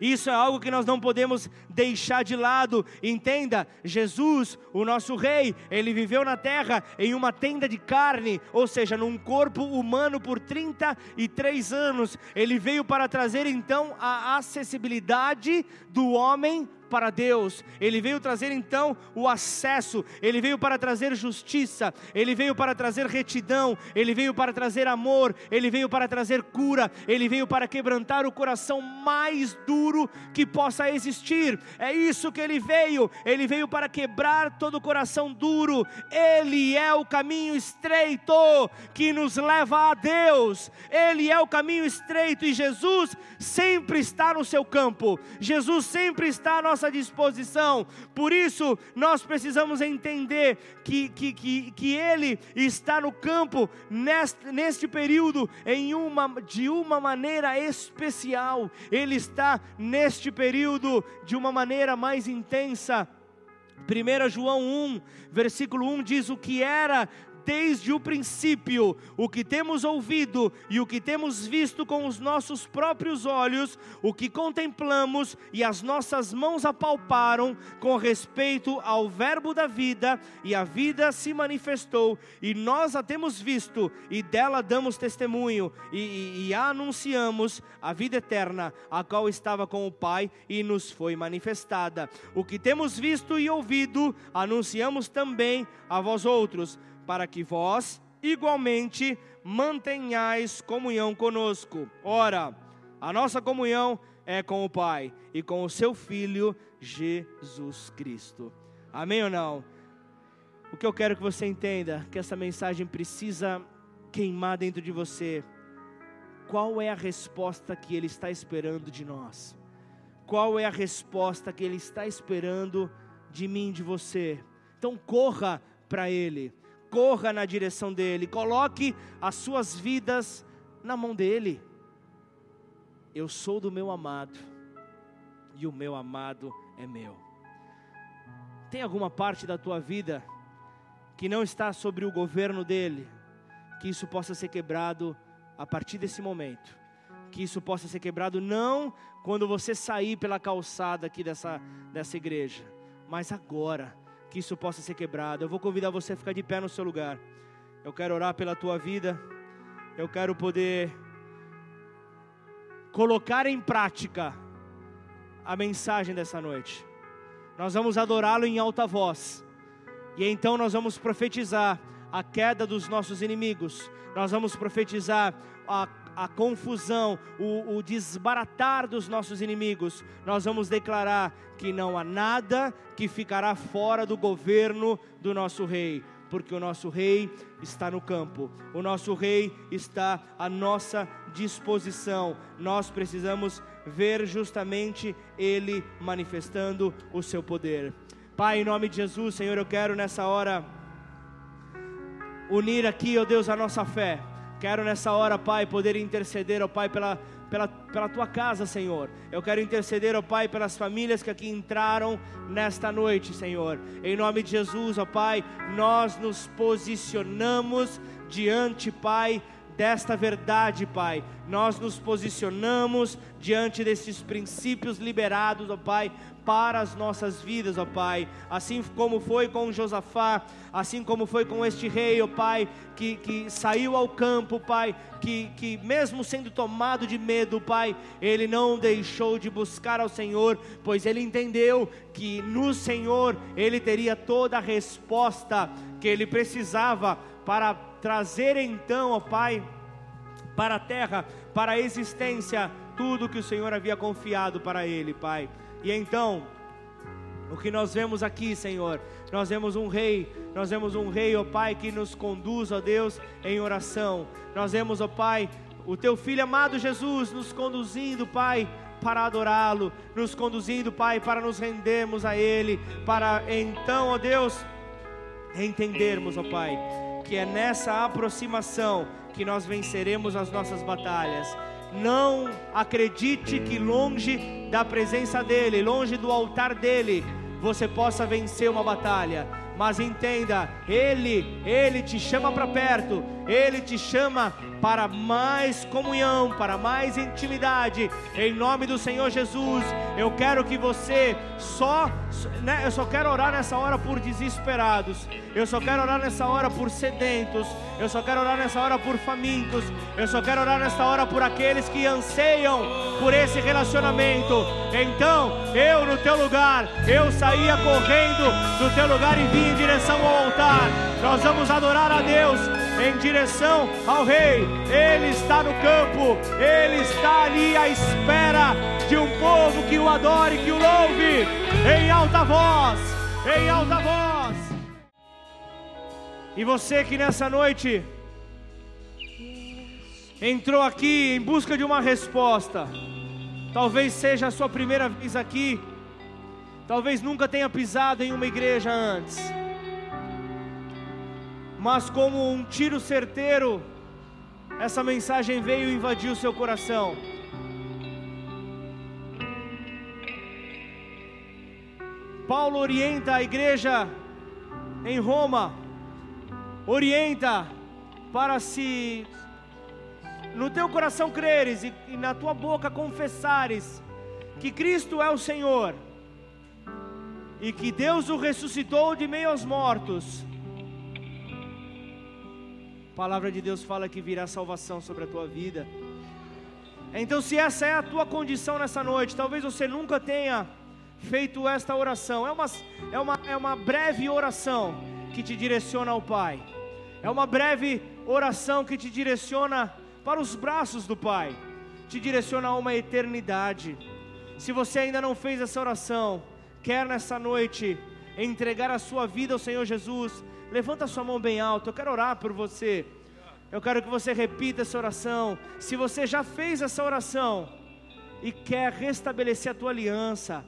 Isso é algo que nós não podemos deixar de lado. Entenda, Jesus, o nosso rei, ele viveu na terra em uma tenda de carne, ou seja, num corpo humano por 33 anos. Ele veio para trazer então a acessibilidade do homem para Deus, ele veio trazer então o acesso, ele veio para trazer justiça, ele veio para trazer retidão, ele veio para trazer amor, ele veio para trazer cura, ele veio para quebrantar o coração mais duro que possa existir. É isso que ele veio, ele veio para quebrar todo o coração duro, ele é o caminho estreito que nos leva a Deus, ele é o caminho estreito e Jesus sempre está no seu campo, Jesus sempre está à nossa nossa disposição. Por isso, nós precisamos entender que, que, que, que Ele está no campo neste, neste período em uma, de uma maneira especial. Ele está neste período de uma maneira mais intensa. 1 João 1, versículo 1 diz: O que era desde o princípio, o que temos ouvido e o que temos visto com os nossos próprios olhos, o que contemplamos e as nossas mãos apalparam com respeito ao Verbo da vida, e a vida se manifestou, e nós a temos visto, e dela damos testemunho, e, e, e a anunciamos a vida eterna, a qual estava com o Pai e nos foi manifestada. O que temos visto e ouvido, anunciamos também a vós outros, para que vós, igualmente, mantenhais comunhão conosco. Ora, a nossa comunhão é com o Pai e com o seu Filho Jesus Cristo. Amém ou não? O que eu quero que você entenda, que essa mensagem precisa queimar dentro de você. Qual é a resposta que Ele está esperando de nós? Qual é a resposta que Ele está esperando de mim, de você? Então corra para Ele, corra na direção dEle, coloque as suas vidas na mão dEle. Eu sou do meu amado e o meu amado é meu. Tem alguma parte da tua vida que não está sobre o governo dele, que isso possa ser quebrado a partir desse momento. Que isso possa ser quebrado não quando você sair pela calçada aqui dessa, dessa igreja, mas agora que isso possa ser quebrado. Eu vou convidar você a ficar de pé no seu lugar. Eu quero orar pela tua vida. Eu quero poder colocar em prática a mensagem dessa noite. Nós vamos adorá-lo em alta voz. E então nós vamos profetizar a queda dos nossos inimigos. Nós vamos profetizar a, a confusão, o, o desbaratar dos nossos inimigos. Nós vamos declarar que não há nada que ficará fora do governo do nosso rei porque o nosso rei está no campo, o nosso rei está à nossa disposição. Nós precisamos ver justamente ele manifestando o seu poder. Pai, em nome de Jesus, Senhor, eu quero nessa hora unir aqui, ó Deus, a nossa fé. Quero nessa hora, Pai, poder interceder, ó Pai, pela pela, pela tua casa, Senhor. Eu quero interceder, ó Pai, pelas famílias que aqui entraram nesta noite, Senhor. Em nome de Jesus, ó Pai, nós nos posicionamos diante, Pai, desta verdade, Pai. Nós nos posicionamos diante desses princípios liberados, ó Pai, para as nossas vidas, ó Pai. Assim como foi com Josafá, assim como foi com este rei, ó Pai, que, que saiu ao campo, Pai, que, que mesmo sendo tomado de medo, Pai, ele não deixou de buscar ao Senhor, pois ele entendeu que no Senhor ele teria toda a resposta que ele precisava para trazer então, ó Pai, para a terra, para a existência, tudo que o Senhor havia confiado para ele, Pai. E então, o que nós vemos aqui, Senhor, nós vemos um rei, nós vemos um rei, ó Pai, que nos conduz, ó Deus, em oração. Nós vemos, ó Pai, o teu filho amado Jesus nos conduzindo, Pai, para adorá-lo, nos conduzindo, Pai, para nos rendermos a Ele, para então, ó Deus, entendermos, ó Pai, que é nessa aproximação que nós venceremos as nossas batalhas não acredite que longe da presença dEle, longe do altar dEle, você possa vencer uma batalha. Mas entenda, Ele, Ele te chama para perto, Ele te chama para mais comunhão, para mais intimidade. Em nome do Senhor Jesus, eu quero que você só, né, eu só quero orar nessa hora por desesperados. Eu só quero orar nessa hora por sedentos. Eu só quero orar nessa hora por famintos. Eu só quero orar nessa hora por aqueles que anseiam por esse relacionamento. Então, eu no teu lugar, eu saía correndo do teu lugar e vim em direção ao altar. Nós vamos adorar a Deus em direção ao Rei. Ele está no campo, ele está ali à espera de um povo que o adore, que o louve em alta voz, em alta voz. E você que nessa noite entrou aqui em busca de uma resposta, talvez seja a sua primeira vez aqui, talvez nunca tenha pisado em uma igreja antes, mas como um tiro certeiro, essa mensagem veio invadir o seu coração. Paulo orienta a igreja em Roma orienta para se no teu coração creres e, e na tua boca confessares que Cristo é o Senhor e que Deus o ressuscitou de meio aos mortos. Palavra de Deus fala que virá salvação sobre a tua vida. Então, se essa é a tua condição nessa noite, talvez você nunca tenha feito esta oração. É uma, é uma, é uma breve oração que te direciona ao Pai. É uma breve oração que te direciona para os braços do Pai, te direciona a uma eternidade. Se você ainda não fez essa oração, quer nessa noite entregar a sua vida ao Senhor Jesus, levanta sua mão bem alta. Eu quero orar por você. Eu quero que você repita essa oração. Se você já fez essa oração e quer restabelecer a tua aliança,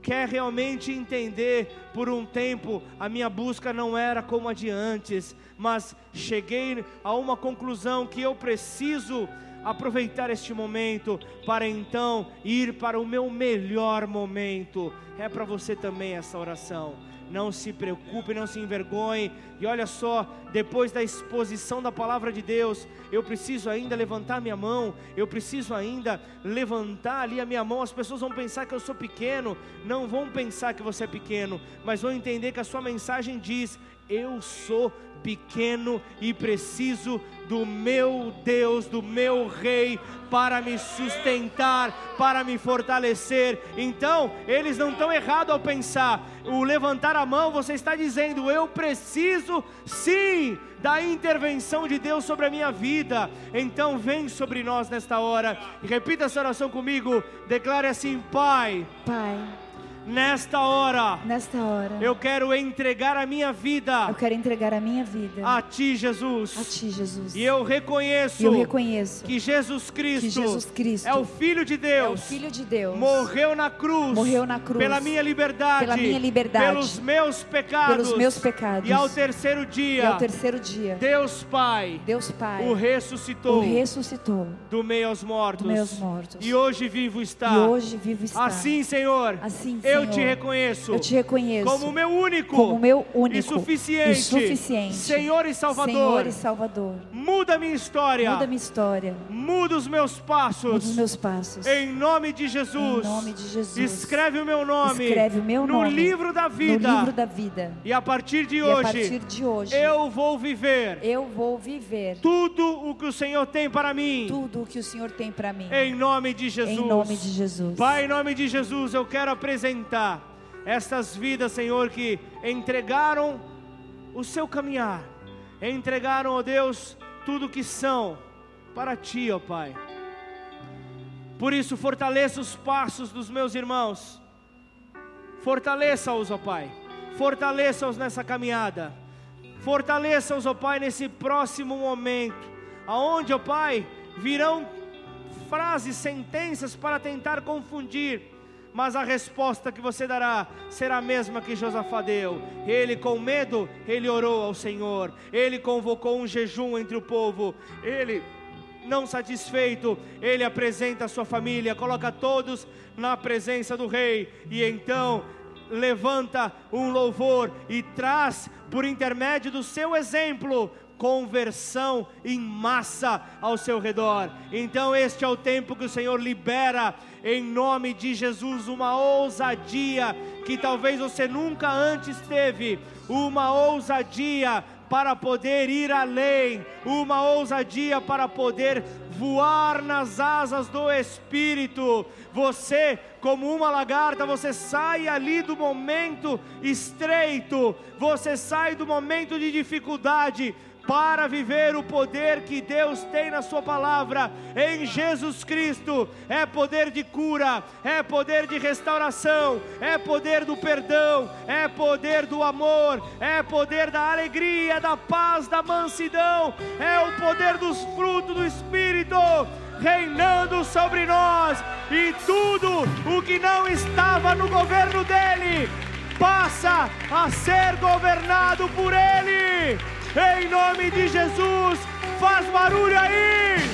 quer realmente entender por um tempo a minha busca não era como a de antes, mas cheguei a uma conclusão que eu preciso aproveitar este momento para então ir para o meu melhor momento. É para você também essa oração não se preocupe, não se envergonhe. E olha só, depois da exposição da palavra de Deus, eu preciso ainda levantar minha mão, eu preciso ainda levantar ali a minha mão. As pessoas vão pensar que eu sou pequeno, não vão pensar que você é pequeno, mas vão entender que a sua mensagem diz: Eu sou pequeno e preciso do meu Deus, do meu Rei, para me sustentar, para me fortalecer. Então, eles não estão errados ao pensar, o levantar a mão, você está dizendo, eu preciso sim da intervenção de Deus sobre a minha vida. Então, vem sobre nós nesta hora e repita essa oração comigo. Declare assim: Pai. Pai Nesta hora, nesta hora, eu quero entregar a minha vida. Eu quero entregar a minha vida a ti, Jesus. A ti, Jesus. E eu reconheço. Eu reconheço que Jesus Cristo. Que Jesus Cristo é o filho de Deus. É o filho de Deus. Morreu na cruz. Morreu na cruz. Pela minha liberdade. Pela minha liberdade. Pelos meus pecados. Pelos meus pecados. E ao terceiro dia. E ao terceiro dia. Deus Pai. Deus Pai. O ressuscitou. O ressuscitou. Do meio aos mortos. Do meio aos mortos. E hoje vivo está. E hoje vivo está. Assim, Senhor. Assim, eu Senhor. te reconheço eu te reconheço como meu único, como meu único e suficiente, e suficiente Senhor e Salvador. Senhor e Salvador. Muda minha história. Muda minha história. Muda os meus passos. Muda os meus passos. Em nome de Jesus. Em nome de Jesus. Escreve o meu nome. Escreve o meu no nome livro da vida. No livro da vida. E a partir de e hoje. A partir de hoje. Eu vou viver. Eu vou viver. Tudo o que o Senhor tem para mim. Tudo o que o Senhor tem para mim. Em nome de Jesus. Em nome de Jesus. Pai, em nome de Jesus, eu quero apresentar estas vidas, Senhor, que entregaram o seu caminhar, entregaram, ó Deus, tudo que são para Ti, ó Pai. Por isso, fortaleça os passos dos meus irmãos, fortaleça-os, ó Pai, fortaleça-os nessa caminhada, fortaleça-os, ó Pai, nesse próximo momento, aonde, ó Pai, virão frases, sentenças para tentar confundir mas a resposta que você dará será a mesma que Josafá deu. Ele, com medo, ele orou ao Senhor, ele convocou um jejum entre o povo, ele não satisfeito, ele apresenta a sua família, coloca todos na presença do rei, e então levanta um louvor e traz, por intermédio do seu exemplo, conversão em massa ao seu redor. Então, este é o tempo que o Senhor libera, em nome de Jesus, uma ousadia que talvez você nunca antes teve uma ousadia para poder ir além, uma ousadia para poder voar nas asas do Espírito. Você, como uma lagarta, você sai ali do momento estreito, você sai do momento de dificuldade, para viver o poder que Deus tem na Sua palavra, em Jesus Cristo. É poder de cura, é poder de restauração, é poder do perdão, é poder do amor, é poder da alegria, da paz, da mansidão, é o poder dos frutos do Espírito reinando sobre nós, e tudo o que não estava no governo dele passa a ser governado por ele. Em nome de Jesus, faz barulho aí!